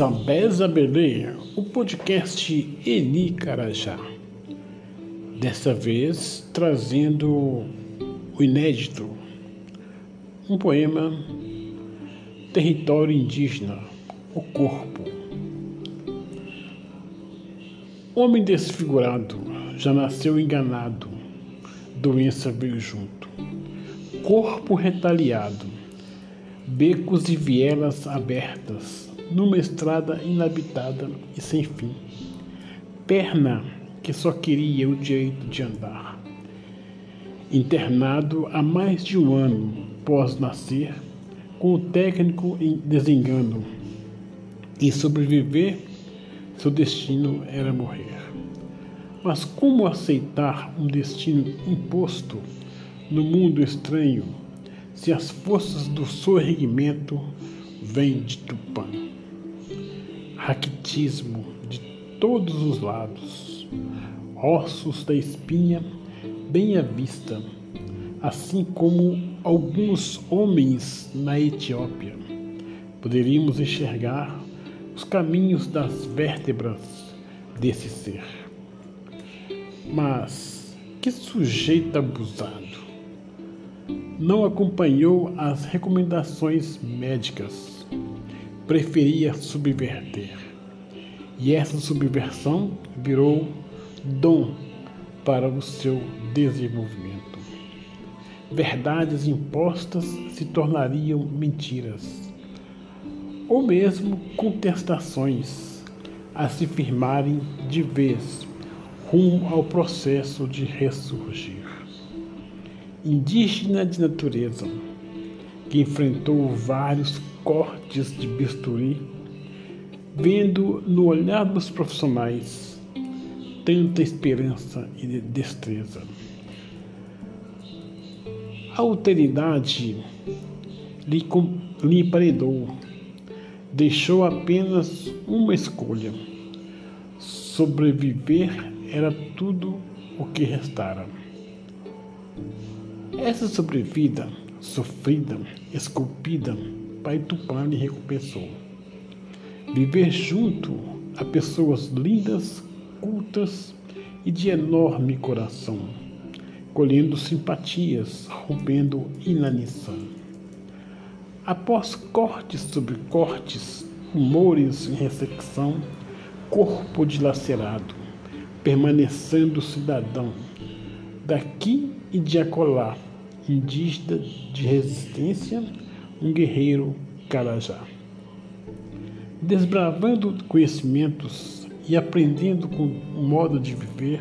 Zabeza Belê, o podcast Eni Carajá. Dessa vez trazendo o inédito, um poema Território Indígena, o Corpo. Homem desfigurado, já nasceu enganado, doença veio junto. Corpo retaliado, becos e vielas abertas, numa estrada inabitada e sem fim. Perna que só queria o direito de andar. Internado há mais de um ano pós nascer, com o técnico em desengano. E sobreviver, seu destino era morrer. Mas como aceitar um destino imposto no mundo estranho, se as forças do sorrimento vêm de Tupã? Raquitismo de todos os lados, ossos da espinha bem à vista, assim como alguns homens na Etiópia. Poderíamos enxergar os caminhos das vértebras desse ser. Mas que sujeito abusado! Não acompanhou as recomendações médicas preferia subverter. E essa subversão virou dom para o seu desenvolvimento. Verdades impostas se tornariam mentiras, ou mesmo contestações a se firmarem de vez rumo ao processo de ressurgir. Indígena de natureza, que enfrentou vários cortes de bisturi, vendo no olhar dos profissionais tanta esperança e destreza. A alteridade lhe, lhe deixou apenas uma escolha. Sobreviver era tudo o que restara. Essa sobrevida, sofrida, esculpida, Pai Tupã lhe recompensou. Viver junto a pessoas lindas, cultas e de enorme coração, colhendo simpatias, rompendo inanição. Após cortes sobre cortes, humores em ressecção, corpo dilacerado, permanecendo cidadão, daqui e de acolá, indígena de resistência, um guerreiro Carajá. Desbravando conhecimentos e aprendendo com o modo de viver,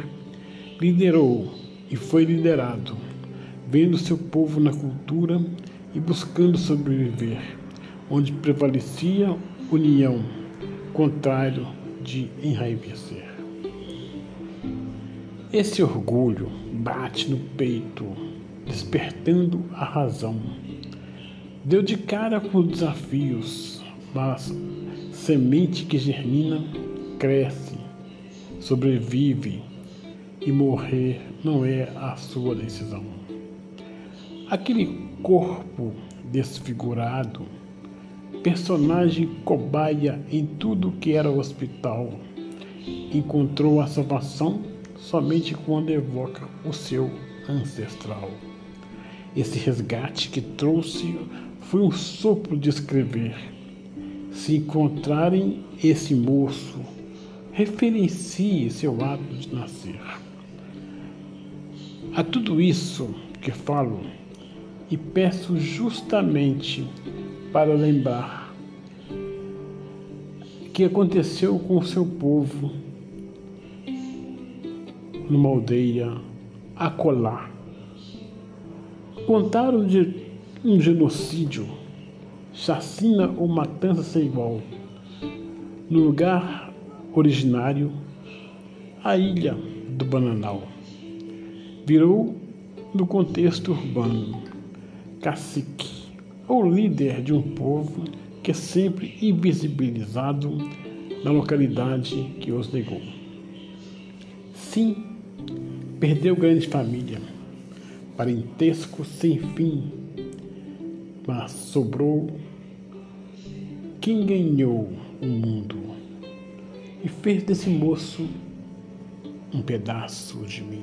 liderou e foi liderado, vendo seu povo na cultura e buscando sobreviver, onde prevalecia união, contrário de enraivecer. Esse orgulho bate no peito, despertando a razão Deu de cara com desafios, mas semente que germina, cresce, sobrevive e morrer não é a sua decisão. Aquele corpo desfigurado, personagem cobaia em tudo que era hospital, encontrou a salvação somente quando evoca o seu ancestral. Esse resgate que trouxe foi um sopro de escrever. Se encontrarem esse moço, referencie seu ato de nascer. A tudo isso que falo e peço justamente para lembrar que aconteceu com o seu povo numa aldeia acolá. Contaram de um genocídio, chacina ou matança sem igual. No lugar originário, a ilha do Bananal virou, no contexto urbano, cacique ou líder de um povo que é sempre invisibilizado na localidade que os negou. Sim, perdeu grande família, parentesco sem fim mas sobrou quem ganhou o mundo e fez desse moço um pedaço de mim.